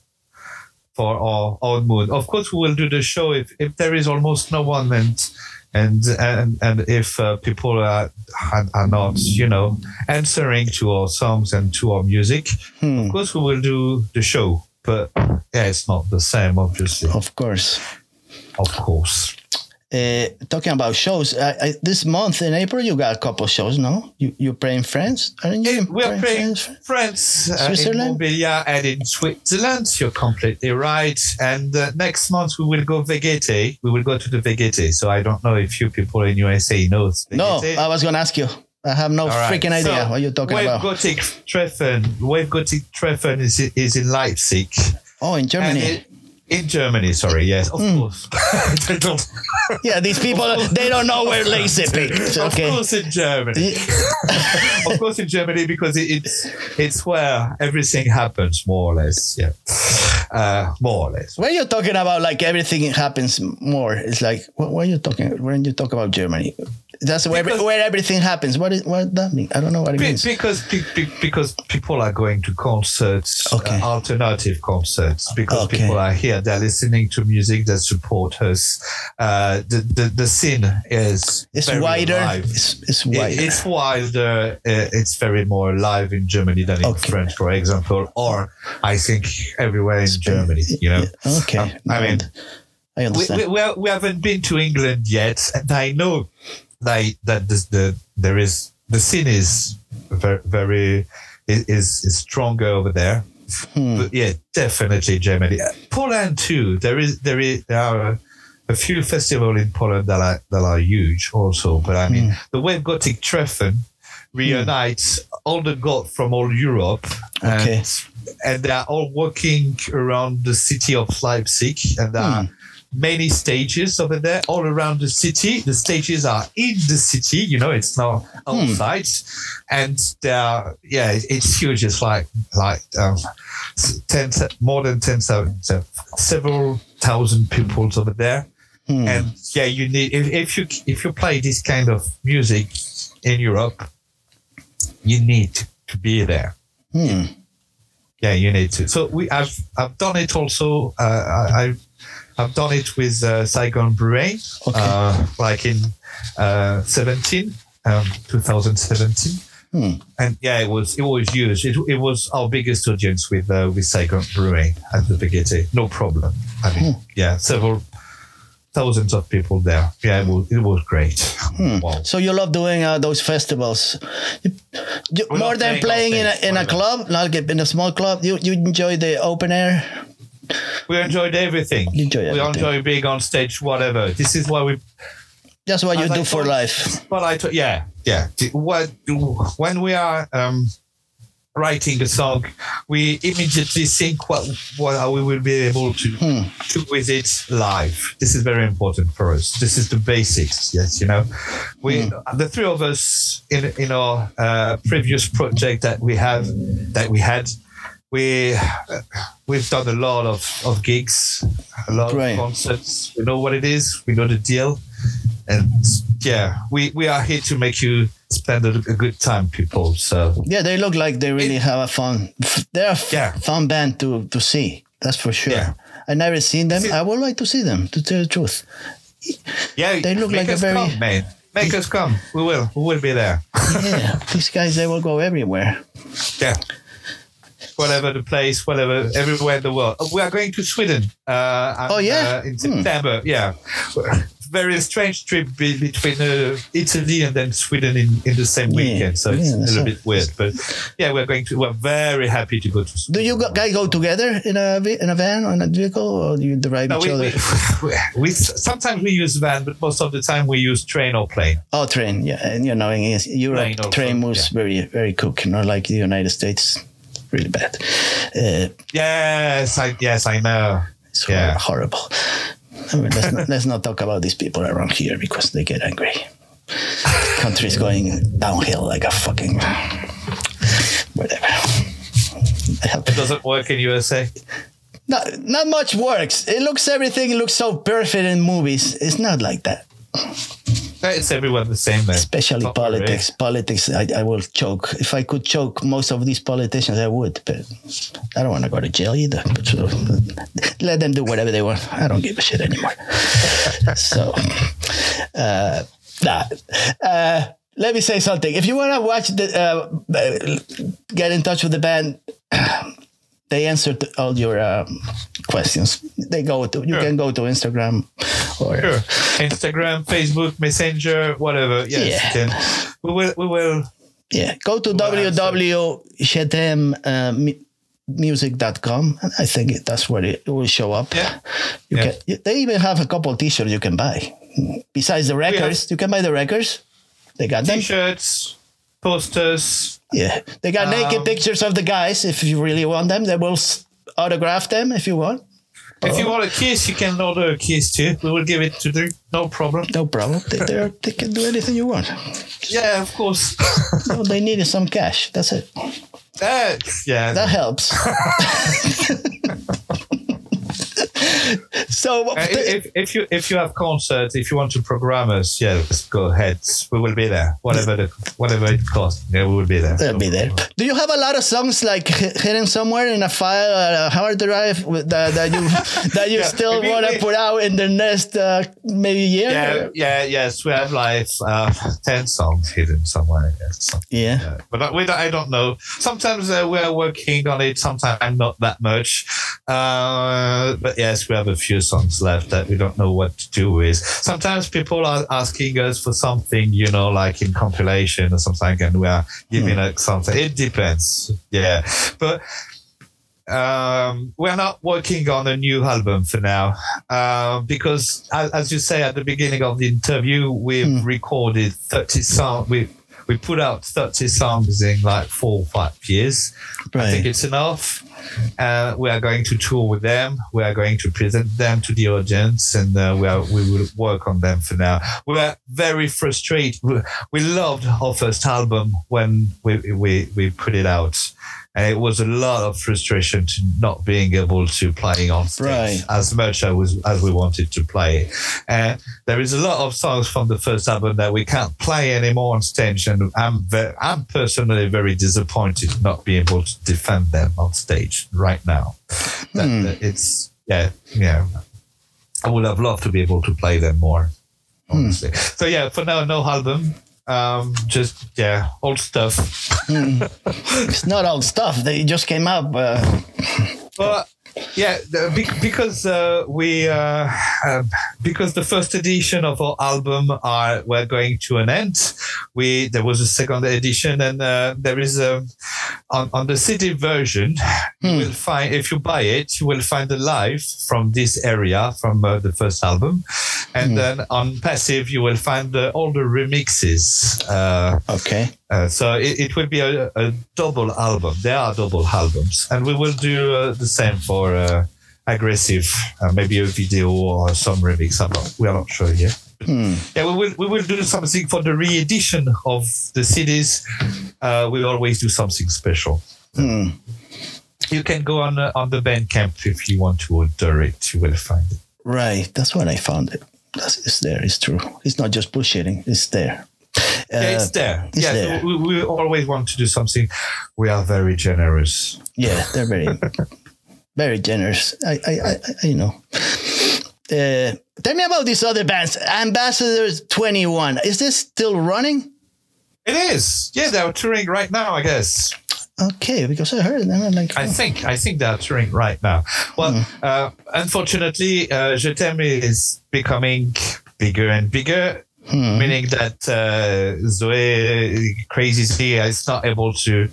for our, our mood. Of course, we will do the show if, if there is almost no one and and and, and if uh, people are, are are not, you know, answering to our songs and to our music, Hmm. of course we will do the show. But yeah, it's not the same, obviously. of course. Of course. Uh, talking about shows, I, I, this month in April you got a couple shows, no? You you play in France, aren't you? We are playing France? France, uh, in Switzerland? Montpellier and in Switzerland. You're completely right. And uh, next month we will go WGT. We will go to the WGT. So I don't know if you people in USA know No, I was gonna ask you. I have no right. freaking idea So, what you're talking Wave about. Gothic Treffen. Wave Gothic Treffen is, is in Leipzig. oh, in Germany. In Germany, sorry, yes, of Hmm. course. They <laughs> don't- yeah, these people they don't know where lazy is. Of Okay. course, in Germany. <laughs> of course, in Germany because it, it's it's where everything happens more or less. Yeah, uh, more or less. When you're talking about like everything happens more, it's like what, what are you talking? When you talk about Germany, that's where Because- where everything happens. What is what that mean? I don't know what it Be- means. because be- be- because people are going to concerts, Okay. uh, alternative concerts. Because Okay. people are here, they're listening to music that support us. Uh, the, the the scene is It's wider. It's, it's It- wider. It's wider. Uh, it's very more alive in Germany than in Okay. France, for example, or I think everywhere in Germany. You know, Okay. I mean, I understand. we, we, we haven't been to England yet, and I know that that this, the there is the scene is very very is is stronger over there. Hmm. But yeah, definitely Germany, Uh, Poland too. There is there is there are a, few festivals in Poland that are that are huge also. But I mean, Hmm. the Wave Gothic Treffen reunites all the goth from all Europe. Okay. And, and they are all walking around the city of Leipzig, and there are many stages over there all around the city. The stages are in the city, you know, it's not outside, and they are yeah, it's huge. It's like like um, ten more than ten thousand, several thousand people over there, Hmm. and yeah, you need if, if you if you play this kind of music in Europe, you need to be there. Hmm. Yeah, you need to. So we, I've, I've done it also. Uh, I, I, I've done it with uh, Saigon Blue Rain, Okay. uh, like in uh, 17, um, 2017. Hmm. And yeah, it was it was huge. It, it was our biggest audience with uh, with Saigon Blue Rain at the beginning. No problem. I mean, yeah, several thousands of people there. Yeah, it was, it was great. Wow. So you love doing uh, those festivals, You- you- more than playing playing in a in a club, like in a small club. You you enjoy the open air. We enjoyed everything. Enjoy we enjoy being on stage, whatever. This is why we That's what you As I do for told- life. Well, I yeah, yeah. What when we are um, writing a song, we immediately think what what we will be able to Hmm. to with it live. This is very important for us. This is the basics. Yes, you know, we Hmm. the three of us in in our uh, previous project that we have that we had. We we've done a lot of, of gigs, a lot Right. of concerts. We know what it is. We know the deal and yeah, we, we are here to make you spend a, a good time, people. So Yeah, they look like they really have a fun. They're a Yeah. fun band to to see. That's for sure. Yeah. I never seen them. See- I would like to see them. To tell the truth. Yeah, They look like a very- come, man. Make us come. We will. We will be there. Yeah, <laughs> these guys they will go everywhere. Yeah. Whatever the place, whatever, everywhere in the world. We are going to Sweden. Uh, Oh, yeah? uh, in September. Yeah. Very strange trip be- between uh, Italy and then Sweden in, in the same Yeah, weekend. So it's yeah, a little bit weird, but yeah, we're going to. We're very happy to go to. Do Sweden. you go- guys go together in a in a van or in a vehicle, or do you drive No, each we, other? we, <laughs> we sometimes we use van, but most of the time we use train or plane. Oh, train. Yeah, and you know, in Europe, also, train moves very very quick. Not like the United States, really bad. Uh, Yes, I yes I know. It's Yeah. horrible. I mean, let's, not, let's not talk about these people around here because they get angry. The country's going downhill like a fucking whatever. It doesn't work in USA. Not, not much works. It looks everything looks so perfect in movies. It's not like that. It's everyone the same, man. Especially Not really. politics. Politics, I, I will choke. If I could choke most of these politicians, I would. But I don't want to go to jail either. But so, let them do whatever they want. I don't give a shit anymore. <laughs> so, uh, nah. Uh, let me say something. If you want to watch the, uh, uh, get in touch with the band. They answered all your um, questions. They go to you Sure. can go to Instagram or Sure. Instagram, Facebook, Messenger, whatever. Yes, Yeah. can. We will. We will. Yeah, go to Well, www.chetemmusic.com and I think that's where it will show up. Yeah. You Yeah. can, they even have a couple t-shirts you can buy. Besides the records, you can buy the records. They got them. T-shirts, posters. Yeah, they got naked Um, pictures of the guys. If you really want them, they will autograph them if you want. If you want a kiss, you can order a kiss too. We will give it to you. No problem. No problem. They, they're, they can do anything you want. Yeah, of course. <laughs> All they need is some cash. That's it. Uh, yeah. That helps. <laughs> so Uh, if, if you if you have concerts, if you want to program us, yes, go ahead. We will be there. Whatever the whatever it costs, yeah, we will be there. They'll be there. Do you have a lot of songs like hi- hidden somewhere in a file or a hard drive that, that you <laughs> that you Yeah, still want to put out in the next uh, maybe year? Yeah, yeah, yes. We have like uh, ten songs hidden somewhere. Yes. So, Yeah. yeah. But I- we don't, I don't know. Sometimes uh, we are working on it. Sometimes not that much. Uh, but yes, we have a few songs left that we don't know what to do with. Sometimes people are asking us for something, you know, like in compilation or something, and we are giving it something. It depends. Yeah, but um, we're not working on a new album for now uh, because, as, as you say at the beginning of the interview, we've recorded 30 songs. We we put out 30 songs in like four or five years. I think it's enough. Uh, we are going to tour with them. We are going to present them to the audience, and uh, we are we will work on them for now. We are very frustrated. We, we loved our first album when we, we we put it out, and it was a lot of frustration to not being able to play on stage Right. as much as was as we wanted to play. And there is a lot of songs from the first album that we can't play anymore on stage, and I'm I'm personally very disappointed not being able to defend them on stage right now. Hmm. that it's yeah yeah. I would have loved to be able to play them more, honestly. So yeah, for now, no album. Um, just yeah, old stuff. <laughs> It's not old stuff. They just came up. Uh, But yeah, because uh, we uh, um, because the first edition of our album are we're going to an end. We there was a second edition, and uh, there is a on, on the CD version. You will find if you buy it, you will find the live from this area from uh, the first album, and then on passive you will find uh, all the remixes. Uh, okay. uh, so it, it will be a, a double album. There are double albums, and we will do uh, the same for uh, aggressive. Uh, maybe a video or some remix. I'm not, we are not sure yet. Yeah, we will we will do something for the re-edition of the CDs. Uh, we always do something special. You can go on uh, on the Bandcamp if you want to order it. You will find it. Right. That's when I found it. That's, it's there. It's true. It's not just bullshitting. It's there. Yeah, Uh, it's there. it's yeah, there. We, we always want to do something. We are very generous. Yeah, they're very. <laughs> very generous. I, I, I, I you know. Uh, tell me about these other bands. Ambassadors 21. Is this still running? It is. Yeah, they're touring right now, I guess. Okay, because I heard them. Like, I think I think they're touring right now. Well, Hmm. uh, unfortunately, uh, Je t'aime is becoming bigger and bigger, Hmm. meaning that uh, Zoe Crazy Z is not able to.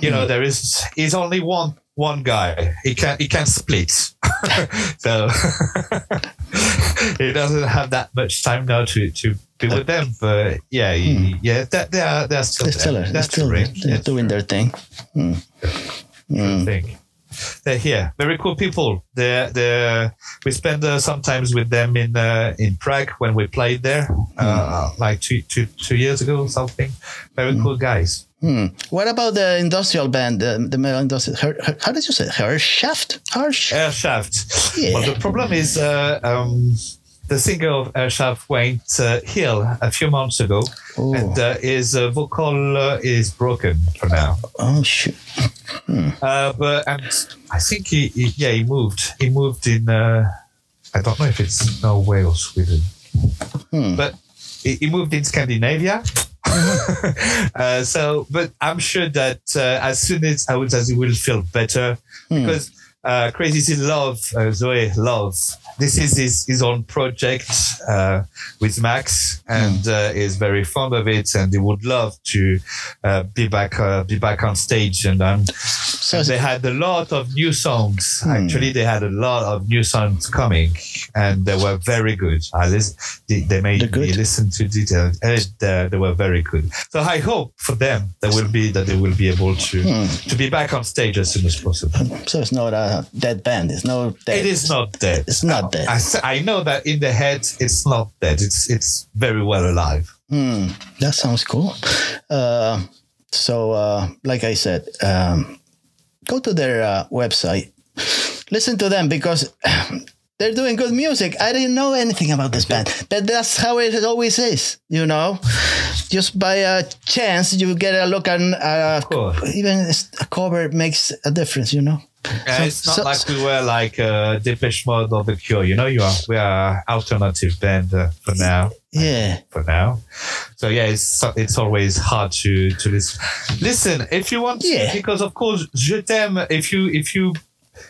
You know, there is is only one one guy. He can he can split, <laughs> so <laughs> he doesn't have that much time now to to be with them. But yeah, he, yeah, that they are they're still they're still, there. they're That's still they're doing their thing. Hmm. Hmm. thing. They're here, very cool people. They're, they're, we spend uh, sometimes with them in uh, in Prague when we played there, uh, like two, two, two years ago or something. Very cool guys. Hmm. What about the industrial band, the, the metal industrial? Her, her, how did you say? Herrschaft? Harsh? Herrschaft. Yeah. Well, the problem is uh, um, the singer of Herrschaft went uh, ill a few months ago, Oh. and uh, his uh, vocal uh, is broken for now. Oh shoot! Uh, but and I think he, he yeah he moved he moved in uh, I don't know if it's Norway or Sweden, Hmm. but he, he moved in Scandinavia. <laughs> uh, so, but I'm sure that uh, as soon as I would as he will feel better because uh, Crazy Z love uh, Zoe love. This is his, his own project uh, with Max, and uh, is very fond of it, and he would love to uh, be back uh, be back on stage. And um, So they had a lot of new songs. Hmm. Actually, they had a lot of new songs coming, and they were very good. I lis- they, they made good? me listen to detail, and they, they were very good. So I hope for them that will be that they will be able to Hmm. to be back on stage as soon as possible. so it's not a dead band. It's no dead. It is not dead. It's not dead. I, I know that in the head it's not dead. It's it's very well alive. Hmm. That sounds cool. Uh, so, uh, like I said, um, go to their uh, website, listen to them because <sighs> they're doing good music. I didn't know anything about this band, but that's how it always is, you know. Just by a chance, you get a look and uh, even a cover makes a difference, you know. Uh, So- it's not so- like we were like uh, Depeche Mode or The Cure. You know, you are we are alternative band uh, for now. Yeah. For now, so yeah, it's it's always hard to to listen. Listen, if you want, Yeah. because of course, Je t'aime. If you if you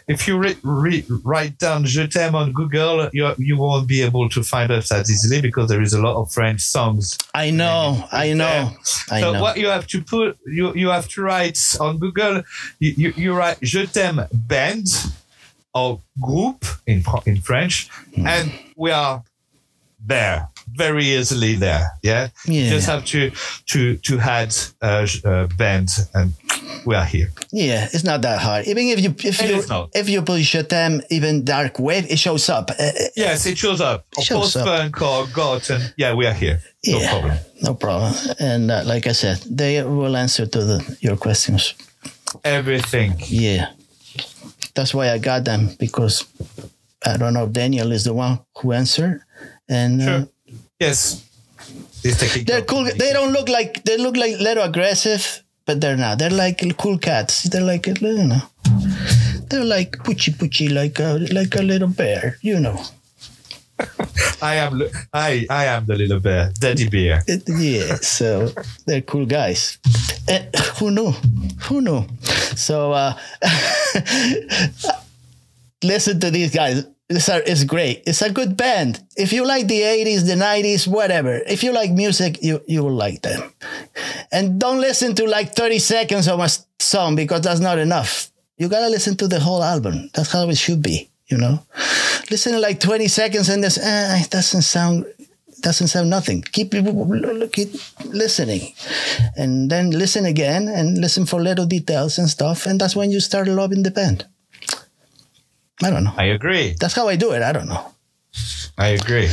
if you re- re- write down Je t'aime on Google, you you won't be able to find us that easily because there is a lot of French songs I know, I know, I so know. what you have to put, you you have to write on Google. You you, you write "Je t'aime" band or group in in French, Hmm. and we are there very easily. There, yeah. Yeah. You just have to to to add uh, uh, band, and we are here. Yeah, it's not that hard. Even if you if It you if you put them even dark wave, it shows up. Uh, uh, Yes, it shows up. Of Shows course, up. punk or goth, and yeah, we are here. No yeah, problem. no problem. And uh, like I said, they will answer to the, your questions. Everything. Yeah, that's why I got them because I don't know. Daniel is the one who answered, and uh, Sure. Yes. They're cool. They don't look like they look like little aggressive, but they're not. They're like cool cats. They're like you know, they're like poochie poochie, like a like a little bear. You know. <laughs> I am. I I am the little bear, Daddy Bear. <laughs> Yeah, so they're cool guys. Eh, who knew? Who knew? So uh, <laughs> listen to these guys. It's, a, it's great. It's a good band. If you like the 80s, the 90s, whatever, if you like music, you, you will like them. And don't listen to like 30 seconds of a song because that's not enough. You gotta listen to the whole album. That's how it should be, you know? Listen to like 20 seconds and this, eh, it doesn't sound doesn't sound nothing. Keep keep listening, and then listen again and listen for little details and stuff, and that's when you start loving the band. I don't know. I agree. That's how I do it. I don't know. I agree.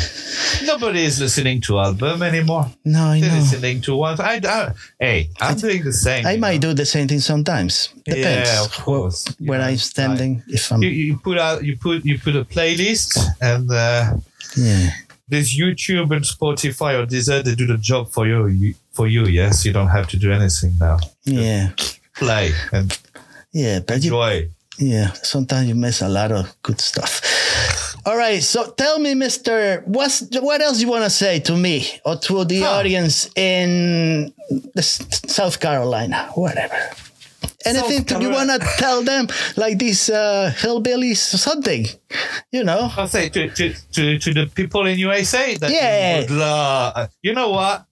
Nobody is listening to album anymore. No, I They're know. listening to one. I, I, hey, I'm doing the same. I might know. do the same thing sometimes. Depends. Yeah, of course. Wh- Where know, I'm standing, if I'm You, you put out, you put, you put a playlist, and uh, yeah. this YouTube and Spotify or Deezer. They do the job for you. you for you, yes. You don't have to do anything now. Yeah. Play and Yeah, but you, enjoy. Yeah, sometimes you miss a lot of good stuff. All right, so tell me, Mister, what's what else you want to say to me or to the Huh. audience in the South Carolina, whatever? Anything to, you want to tell them, like these uh, hillbillies or something? You know? I'll say to, to, to, to the people in USA that Yeah. we would love. You know what?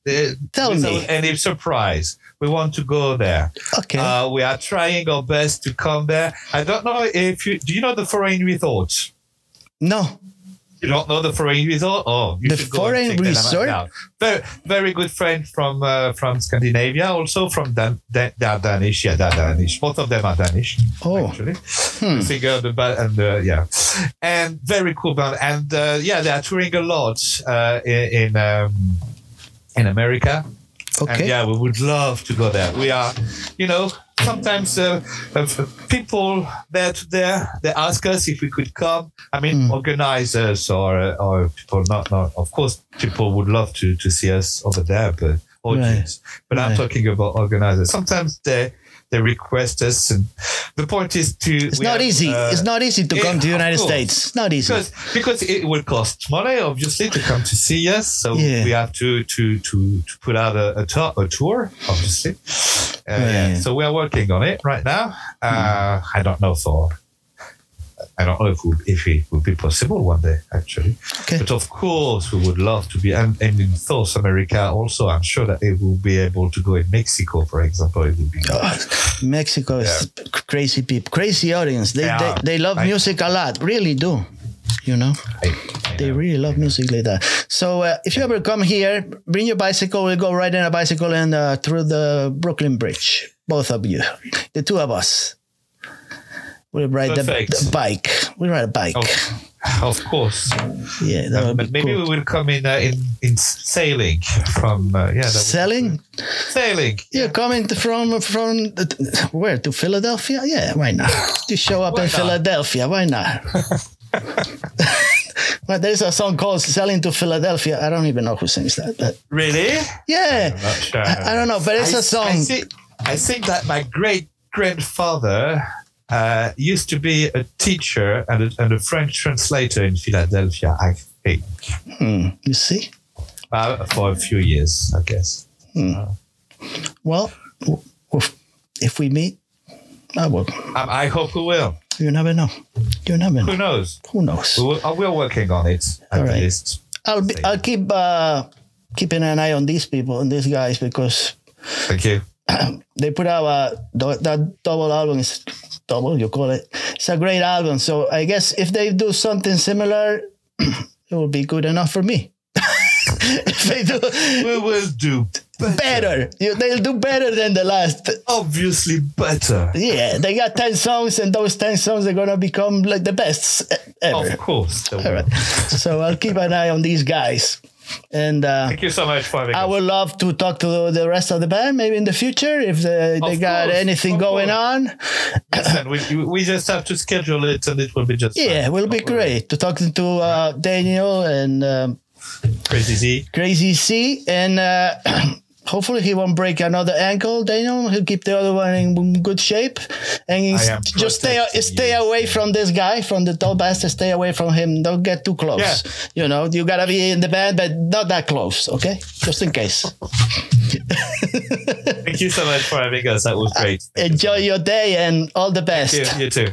Tell without me. any surprise, we want to go there. Okay. Uh, we are trying our best to come there. I don't know if you do. You know the foreign resort. no. You don't know the foreign resort? Oh, you The should go foreign resort? Very, very good friend from uh, from Scandinavia, also from Dan, Dan, Dan- Danish. Yeah, Dan- Danish. Both of them are Danish. Oh. actually. Hmm. Singer, the band, and uh, yeah, and very cool band. And uh, yeah, they are touring a lot uh, in in, um, in America. And Okay. yeah, we would love to go there. We are, you know, sometimes uh, uh, people there to there they ask us if we could come. I mean, Mm. organizers or uh, or people not not. Of course, people would love to to see us over there, but audience. But I'm talking about organizers. Sometimes they they request us, and the point is to. It's not have, easy. uh, it's not easy to yeah, come to the United course. States. It's not easy. because because it will cost money, obviously, to come to see us. So Yeah. we have to to to, to put out a, a, tour, a tour, obviously. Uh, yeah. So we are working on it right now. Uh, I don't know for. I don't know if we, if it would be possible one day, actually. Okay. But of course, we would love to be, and, and in South America also. I'm sure that it will be able to go in Mexico, for example. It will be. Oh, Mexico is crazy people, crazy audience. They, Yeah. they they love I- music a lot, really do. You know, I- I they know. really love music like that. So uh, if you ever come here, bring your bicycle. We'll go riding a bicycle and uh, through the Brooklyn Bridge. Both of you, the two of us. We'll ride the, Perfect. the bike. We ride a bike. Oh, of course. Yeah, that would but be maybe cool. we will come in uh, in in sailing from uh, yeah Selling? sailing. Yeah, coming from from the- where to Philadelphia? Yeah, why not? To show up Why in not? Philadelphia, why not? <laughs> but there's a song called "Sailing to Philadelphia." I don't even know who sings that, but Really? yeah, Not sure. I, I don't know. But it's I, a song. I think, I think that my great grandfather uh, used to be a teacher and a, and a French translator in Philadelphia. I think Hmm, you see? uh, for a few years, I guess. Well, w- w- if we meet, I will. Um, I hope we will. You never know. You never know. Who knows? Who knows? We will, uh, we're working on it at right. least. I'll be. I'll keep uh, keeping an eye on these people and these guys because Thank you. <clears throat> they put out a that double album is double you call it. It's a great album. So i guess if they do something similar <clears throat> it will be good enough for me. <laughs> If they do We will do better. you, they'll do better than the last. Obviously better. yeah they got 10 songs and those 10 songs are gonna become like the best ever. Of course. all right. so i'll keep an eye on these guys and uh Thank you so much for having I us. would love to talk to the rest of the band, maybe in the future, if they, they got course, anything going course. on. Listen, we, we just have to schedule it and it will be just Yeah, fine. it will be great to talk to uh, Daniel and um, Crazy Z. Crazy C, and uh, <clears throat> hopefully he won't break another ankle. Daniel, he'll keep the other one in good shape, and just stay stay you. away from this guy, from the tall bastard. Stay away from him. Don't get too close. Yeah. You know, you gotta be in the band, but not that close. Okay, just in case. Thank you so much for having us. That was uh, great. Thank you so Enjoy your day and all the best. You, you too.